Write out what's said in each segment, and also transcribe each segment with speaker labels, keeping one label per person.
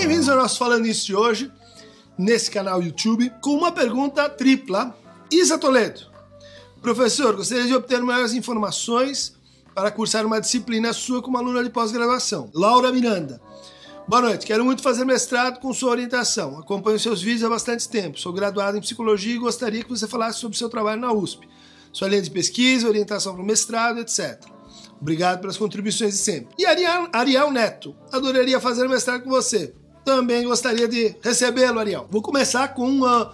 Speaker 1: Bem-vindos ao nosso Falando Isso de hoje, nesse canal YouTube, com uma pergunta tripla. Isa Toledo, professor, gostaria de obter maiores informações para cursar uma disciplina sua como aluna de pós-graduação. Laura Miranda, Boa noite, quero muito fazer mestrado com sua orientação. Acompanho seus vídeos há bastante tempo. Sou graduado em psicologia e gostaria que você falasse sobre seu trabalho na USP. Sua linha de pesquisa, orientação para o mestrado, etc. Obrigado pelas contribuições de sempre. E Ariel, Ariel Neto, adoraria fazer mestrado com você. Também gostaria de recebê-lo, Ariel. Vou começar com uma,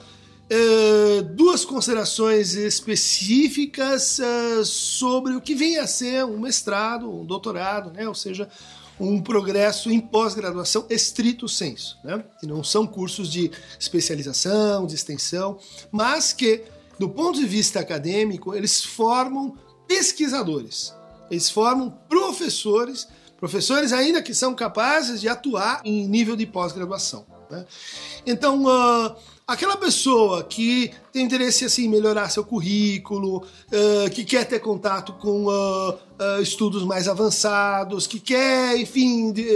Speaker 1: uh, duas considerações específicas uh, sobre o que vem a ser um mestrado, um doutorado, né? ou seja, um progresso em pós-graduação estrito senso, né? que não são cursos de especialização, de extensão, mas que, do ponto de vista acadêmico, eles formam pesquisadores, eles formam professores, professores ainda que são capazes de atuar em nível de pós-graduação. Né? Então, uh, aquela pessoa que tem interesse assim, em melhorar seu currículo, uh, que quer ter contato com uh, estudos mais avançados, que quer, enfim, de,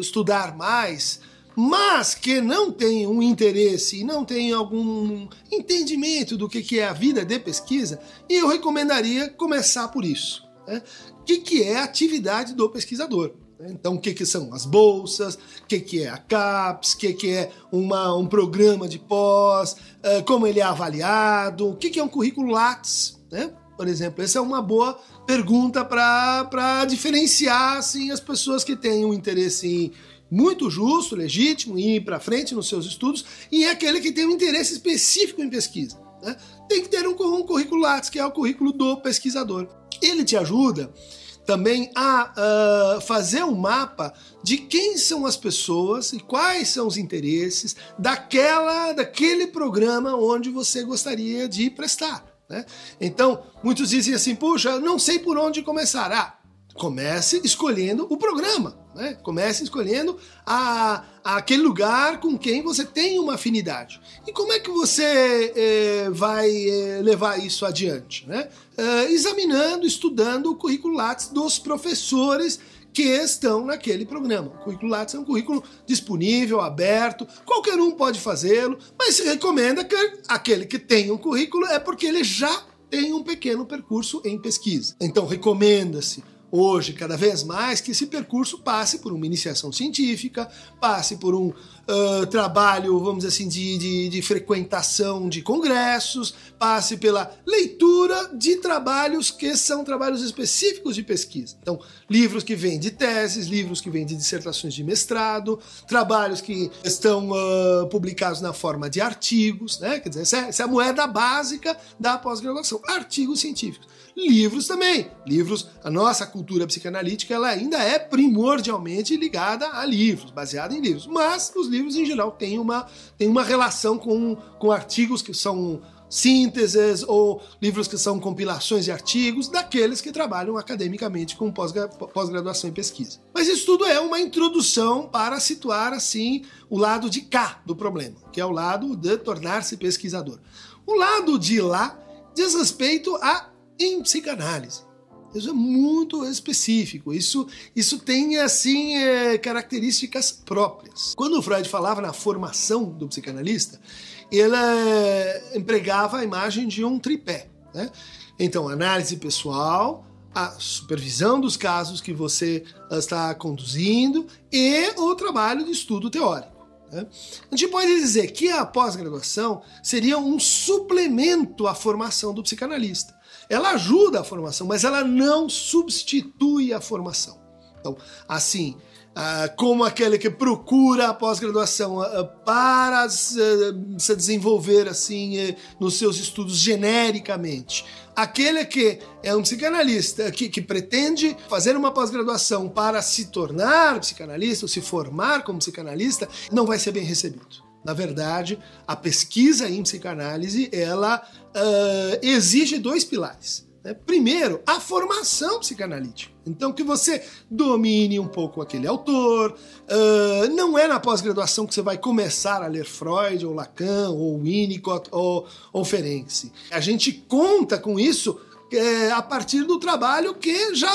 Speaker 1: estudar mais, mas que não tem um interesse e não tem algum entendimento do que é a vida de pesquisa, eu recomendaria começar por isso. Né? O que, que é a atividade do pesquisador? Então, o que, que são as bolsas, o que, que é a CAPES, o que, que é uma, um programa de pós, uh, como ele é avaliado, o que, que é um currículo Lattes, né? por exemplo. Essa é uma boa pergunta para diferenciar assim, as pessoas que têm um interesse em muito justo, legítimo, em ir para frente nos seus estudos, e aquele que tem um interesse específico em pesquisa. Né? Tem que ter um, um currículo Lattes, que é o currículo do pesquisador. Ele te ajuda também a uh, fazer um mapa de quem são as pessoas e quais são os interesses daquela, daquele programa onde você gostaria de prestar. Né? Então, muitos dizem assim: puxa, não sei por onde começar. Ah, comece escolhendo o programa. Né? Comece escolhendo a, a, aquele lugar com quem você tem uma afinidade. E como é que você eh, vai eh, levar isso adiante? Né? Eh, examinando, estudando o currículo Lattes dos professores que estão naquele programa. O currículo Lattes é um currículo disponível, aberto, qualquer um pode fazê-lo, mas se recomenda que aquele que tem um currículo é porque ele já tem um pequeno percurso em pesquisa. Então recomenda-se hoje, cada vez mais, que esse percurso passe por uma iniciação científica, passe por um uh, trabalho, vamos dizer assim, de, de, de, frequentação de congressos, passe pela leitura de trabalhos que são trabalhos específicos de pesquisa. Então, livros que vêm de teses, livros que vêm de dissertações de mestrado, trabalhos que estão uh, publicados na forma de artigos, né? Quer dizer, essa é, essa é a moeda básica da pós-graduação, artigos científicos livros também. Livros, a nossa cultura psicanalítica ela ainda é primordialmente ligada a livros, baseada em livros. Mas os livros em geral têm uma, têm uma relação com, com artigos que são sínteses ou livros que são compilações de artigos daqueles que trabalham academicamente com pós-graduação em pesquisa. Mas isso tudo é uma introdução para situar assim o lado de cá do problema, que é o lado de tornar-se pesquisador. O lado de lá diz respeito a em psicanálise. Isso é muito específico. Isso, isso tem assim é, características próprias. Quando o Freud falava na formação do psicanalista, ele é, empregava a imagem de um tripé. Né? Então, análise pessoal, a supervisão dos casos que você está conduzindo e o trabalho de estudo teórico. Né? A gente pode dizer que a pós-graduação seria um suplemento à formação do psicanalista. Ela ajuda a formação, mas ela não substitui a formação. Então, assim, Uh, como aquele que procura a pós-graduação uh, para uh, se desenvolver assim eh, nos seus estudos genericamente. Aquele que é um psicanalista que, que pretende fazer uma pós-graduação para se tornar psicanalista ou se formar como psicanalista não vai ser bem recebido. Na verdade, a pesquisa em psicanálise ela uh, exige dois pilares. Né? Primeiro, a formação psicanalítica. Então, que você domine um pouco aquele autor. Uh, não é na pós-graduação que você vai começar a ler Freud, ou Lacan, ou Winnicott, ou, ou Ferenczi. A gente conta com isso é, a partir do trabalho que já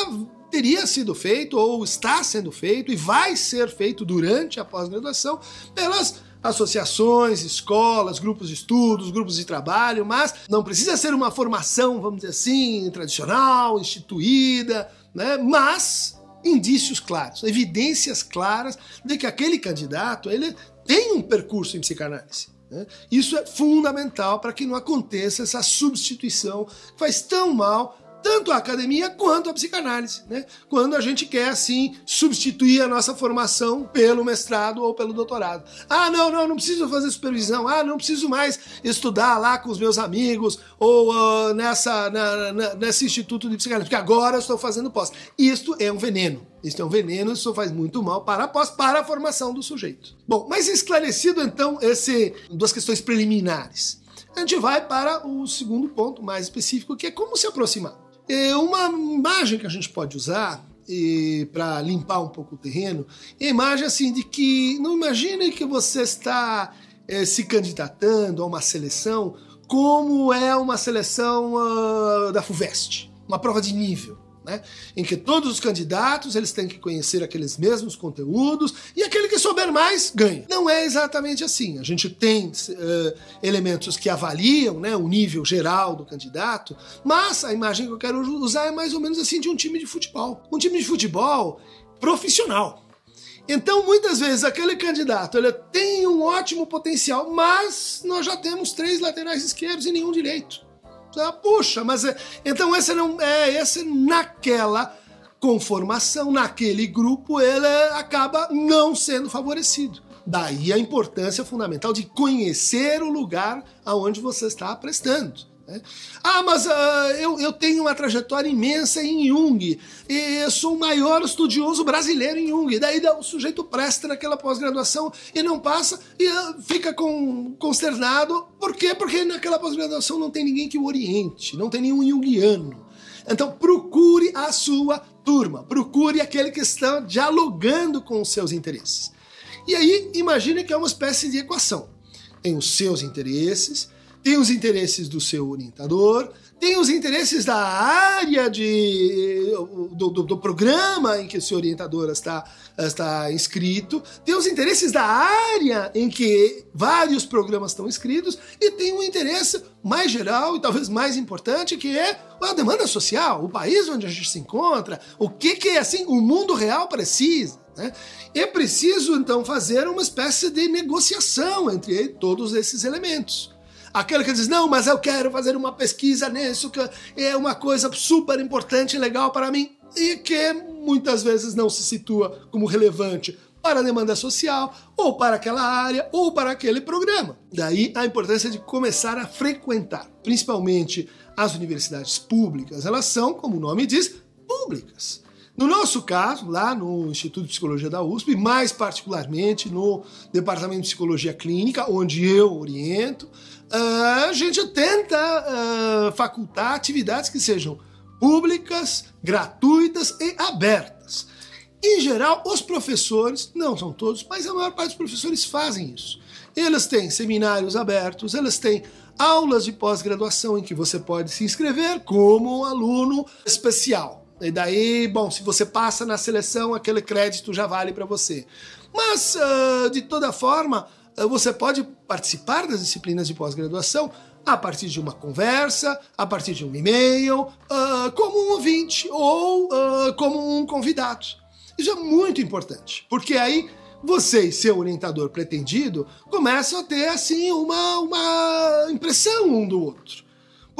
Speaker 1: teria sido feito ou está sendo feito e vai ser feito durante a pós-graduação pelas associações, escolas, grupos de estudos, grupos de trabalho, mas não precisa ser uma formação, vamos dizer assim, tradicional, instituída, né? Mas indícios claros, evidências claras de que aquele candidato ele tem um percurso em psicanálise. Né? Isso é fundamental para que não aconteça essa substituição que faz tão mal tanto a academia quanto a psicanálise, né? Quando a gente quer assim substituir a nossa formação pelo mestrado ou pelo doutorado. Ah, não, não, não preciso fazer supervisão. Ah, não preciso mais estudar lá com os meus amigos ou uh, nessa na, na, nesse instituto de psicanálise, porque agora eu estou fazendo pós. Isto é um veneno. Isto é um veneno, isso faz muito mal para a pós, para a formação do sujeito. Bom, mas esclarecido então esse duas questões preliminares. A gente vai para o segundo ponto mais específico, que é como se aproximar. É uma imagem que a gente pode usar para limpar um pouco o terreno é a imagem assim de que não imagine que você está é, se candidatando a uma seleção como é uma seleção uh, da FUVEST, uma prova de nível né? em que todos os candidatos eles têm que conhecer aqueles mesmos conteúdos e aquele que souber mais ganha. Não é exatamente assim. A gente tem uh, elementos que avaliam né, o nível geral do candidato, mas a imagem que eu quero usar é mais ou menos assim de um time de futebol. Um time de futebol profissional. Então, muitas vezes, aquele candidato ele tem um ótimo potencial, mas nós já temos três laterais esquerdos e nenhum direito. Ah, puxa, mas é, então esse não é esse naquela conformação, naquele grupo, ele acaba não sendo favorecido. Daí a importância fundamental de conhecer o lugar aonde você está prestando. Ah, mas uh, eu, eu tenho uma trajetória imensa em Jung, e sou o maior estudioso brasileiro em Jung. Daí o sujeito presta naquela pós-graduação e não passa e uh, fica com, consternado. Por quê? Porque naquela pós-graduação não tem ninguém que o oriente, não tem nenhum Jungiano. Então procure a sua turma, procure aquele que está dialogando com os seus interesses. E aí imagine que é uma espécie de equação. Tem os seus interesses, tem os interesses do seu orientador, tem os interesses da área de, do, do, do, programa em que o seu orientador está, está inscrito, tem os interesses da área em que vários programas estão inscritos, e tem um interesse mais geral e talvez mais importante, que é a demanda social, o país onde a gente se encontra, o que, que assim, o mundo real precisa. Né? É preciso, então, fazer uma espécie de negociação entre todos esses elementos. Aquele que diz, não, mas eu quero fazer uma pesquisa nisso, que é uma coisa super importante e legal para mim, e que muitas vezes não se situa como relevante para a demanda social, ou para aquela área, ou para aquele programa. Daí a importância de começar a frequentar, principalmente as universidades públicas. Elas são, como o nome diz, públicas. No nosso caso, lá no Instituto de Psicologia da USP, mais particularmente no Departamento de Psicologia Clínica, onde eu oriento, ah, a gente tenta uh, facultar atividades que sejam públicas, gratuitas e abertas. Em geral, os professores, não são todos, mas a maior parte dos professores fazem isso. Eles têm seminários abertos, eles têm aulas de pós-graduação em que você pode se inscrever como aluno especial. E daí, bom, se você passa na seleção, aquele crédito já vale para você. Mas, uh, de toda forma, ah, você pode participar das disciplinas de pós-graduação a partir de uma conversa, a partir de um e-mail, uh, como um ouvinte ou uh, como um convidado. Isso é muito importante, porque aí você e seu orientador pretendido começam a ter assim uma, uma impressão um do outro.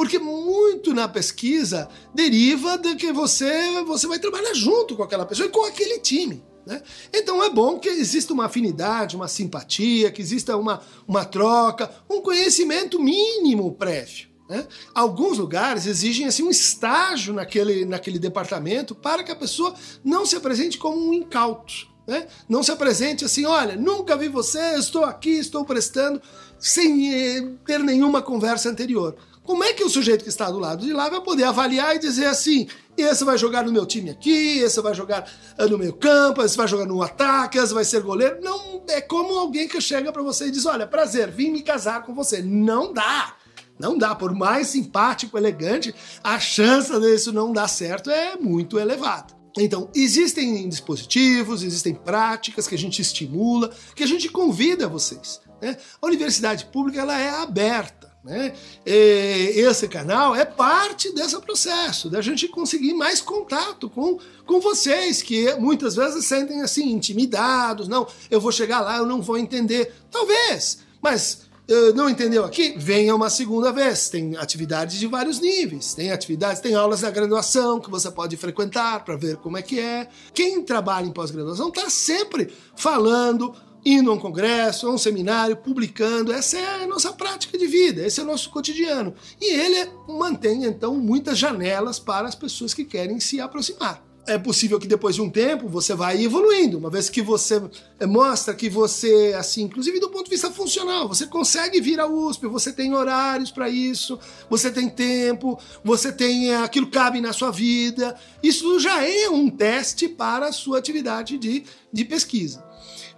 Speaker 1: Porque muito na pesquisa deriva de que você, você vai trabalhar junto com aquela pessoa e com aquele time. Né? Então é bom que exista uma afinidade, uma simpatia, que exista uma, uma troca, um conhecimento mínimo prévio. Né? Alguns lugares exigem assim, um estágio naquele, naquele departamento para que a pessoa não se apresente como um incauto. Né? Não se apresente assim, olha, nunca vi você, estou aqui, estou prestando, sem eh, ter nenhuma conversa anterior. Como é que o sujeito que está do lado de lá vai poder avaliar e dizer assim: esse vai jogar no meu time aqui, esse vai jogar eh, no meio campo, esse vai jogar no ataque, esse vai ser goleiro? Não é como alguém que chega para você e diz: olha, prazer, vim me casar com você. Não dá. Não dá, por mais simpático, elegante, a chance disso não dar certo é muito elevada. Então, existem dispositivos, existem práticas que a gente estimula, que a gente convida vocês. Né? A universidade pública ela é aberta. Né? Esse canal é parte desse processo, da gente conseguir mais contato com, com vocês, que muitas vezes sentem assim, intimidados. Não, eu vou chegar lá, eu não vou entender. Talvez, mas Uh, não entendeu aqui? Venha uma segunda vez. Tem atividades de vários níveis. Tem atividades, tem aulas da graduação que você pode frequentar para ver como é que é. Quem trabalha em pós-graduação está sempre falando, indo a um congresso, a um seminário, publicando. Essa é a nossa prática de vida, esse é o nosso cotidiano. E ele mantém, então, muitas janelas para as pessoas que querem se aproximar. É possível que depois de um tempo você vai evoluindo, uma vez que você eh, mostra que você, assim, inclusive do ponto de vista funcional, você consegue vir à USP, você tem horários para isso, você tem tempo, você tem eh, aquilo cabe na sua vida. Isso já é um teste para a sua atividade de, de pesquisa.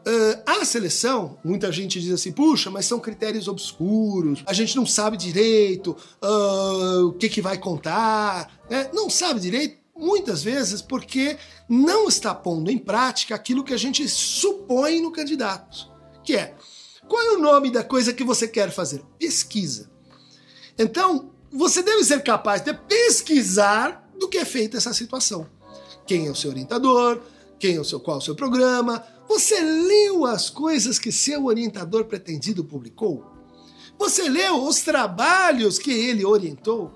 Speaker 1: Uh, a seleção, muita gente diz assim, puxa, mas são critérios obscuros, a gente não sabe direito uh, o que, que vai contar, né? não sabe direito, muitas vezes porque não está pondo em prática aquilo que a gente supõe no candidato, que é qual é o nome da coisa que você quer fazer? Pesquisa. Então, você deve ser capaz de pesquisar do que é feita essa situação. Quem é o seu orientador? Quem é o seu qual é o seu programa? Você leu as coisas que seu orientador pretendido publicou? Você leu os trabalhos que ele orientou?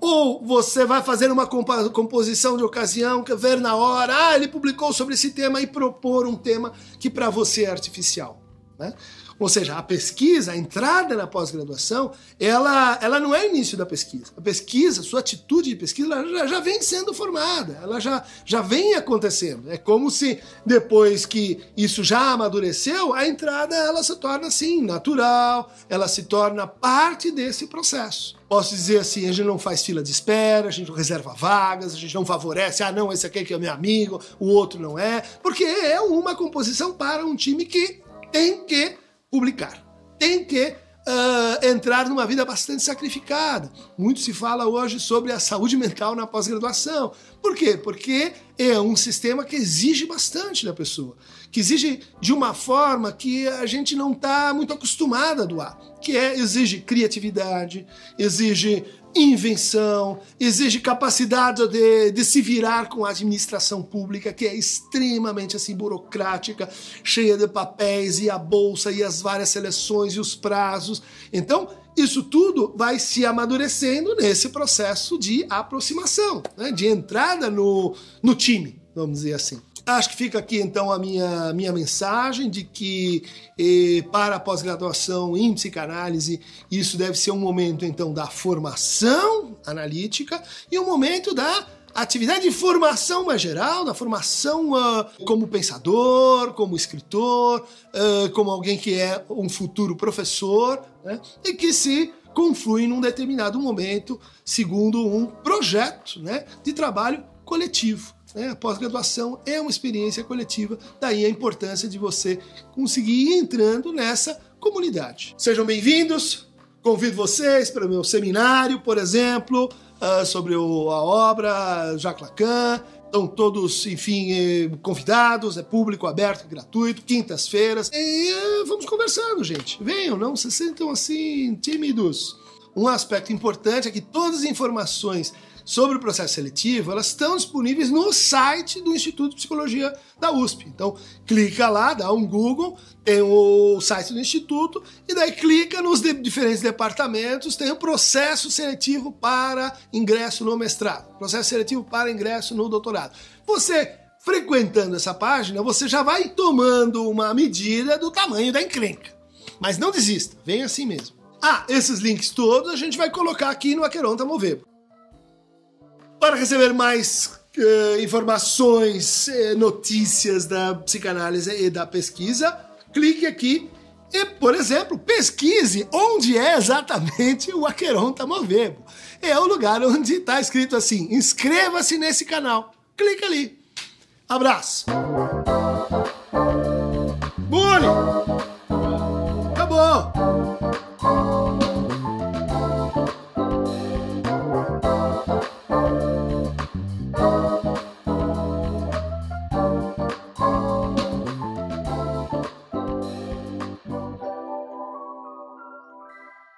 Speaker 1: Ou você vai fazer uma composição de ocasião, ver na hora, ah, ele publicou sobre esse tema e propor um tema que para você é artificial. Né? Ou seja, a pesquisa, a entrada na pós-graduação, ela, ela não é o início da pesquisa. A pesquisa, sua atitude de pesquisa, ela já, já vem sendo formada, ela já, já vem acontecendo. É como se depois que isso já amadureceu, a entrada ela se torna assim, natural, ela se torna parte desse processo. Posso dizer assim, a gente não faz fila de espera, a gente não reserva vagas, a gente não favorece, ah não, esse aqui é que é meu amigo, o outro não é, porque é uma composição para um time que tem que publicar. Tem que uh, entrar numa vida bastante sacrificada. Muito se fala hoje sobre a saúde mental na pós-graduação. Por quê? Porque é um sistema que exige bastante da pessoa, que exige de uma forma que a gente não está muito acostumada a doar, que é exige criatividade, exige invenção, exige capacidade de, de, se virar com a administração pública, que é extremamente assim burocrática, cheia de papéis e a bolsa e as várias seleções e os prazos. Então, isso tudo vai se amadurecendo nesse processo de aproximação, né, de entrada no, no time, vamos dizer assim. Acho que fica aqui então a minha, minha mensagem de que eh, para a pós-graduação em psicanálise isso deve ser um momento então da formação analítica e um momento da atividade de formação mais geral, da formação uh, como pensador, como escritor, uh, como alguém que é um futuro professor, né, e que se conflui num determinado momento segundo um projeto né, de trabalho coletivo. Né? A pós-graduação é uma experiência coletiva, daí a importância de você conseguir ir entrando nessa comunidade. Sejam bem-vindos, convido vocês para o meu seminário, por exemplo, uh, sobre a obra Jacques Lacan. Estão todos, enfim, eh, convidados, é público aberto, gratuito, quintas-feiras. E uh, vamos conversando, gente. Venham, não se sintam assim tímidos. Um aspecto importante é que todas as informações sobre o processo seletivo, elas estão disponíveis no site do Instituto de Psicologia da USP. Então, clica lá, dá um Google, tem o site do Instituto, e daí clica nos de diferentes departamentos, tem o processo seletivo para ingresso no mestrado, processo seletivo para ingresso no doutorado. Você frequentando essa página, você já vai tomando uma medida do tamanho da encrenca. Mas não desista, vem assim mesmo. Ah, esses links todos a gente vai colocar aqui no Aqueronta Movebo. Para receber mais uh, informações, uh, notícias da psicanálise e da pesquisa, clique aqui e, por exemplo, pesquise onde é exatamente o Aqueronta Movebo. É o lugar onde está escrito assim: inscreva-se nesse canal. Clica ali. Abraço. Bully! Acabou!